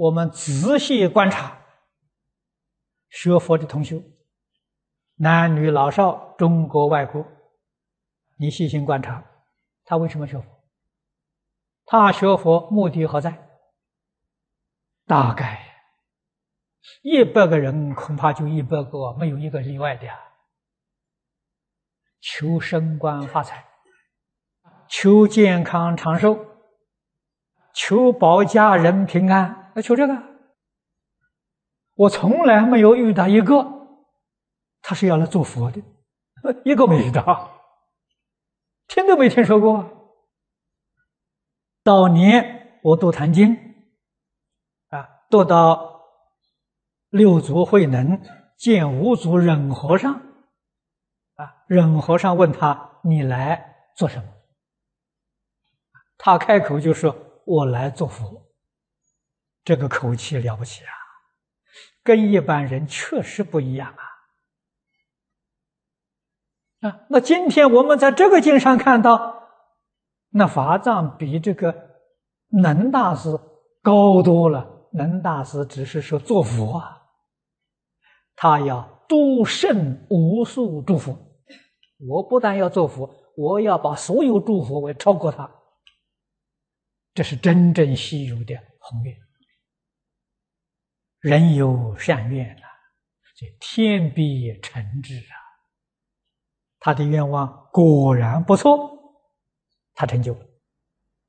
我们仔细观察学佛的同修，男女老少，中国外国，你细心观察，他为什么学佛？他学佛目的何在？大概一百个人，恐怕就一百个，没有一个例外的呀。求升官发财，求健康长寿，求保家人平安，要求这个。我从来没有遇到一个，他是要来做佛的，一个没遇到，听都没听说过。早年我读坛经，啊，读到六祖慧能见五祖忍和尚，啊，忍和尚问他：“你来做什么？”他开口就说：“我来做佛。”这个口气了不起啊，跟一般人确实不一样啊。啊，那今天我们在这个经上看到。那法藏比这个能大师高多了。能大师只是说做佛啊，他要度胜无数诸佛。我不但要做佛，我要把所有诸佛为超过他。这是真正稀有的宏愿。人有善愿呐，这天必成之啊。他的愿望果然不错。他成就了。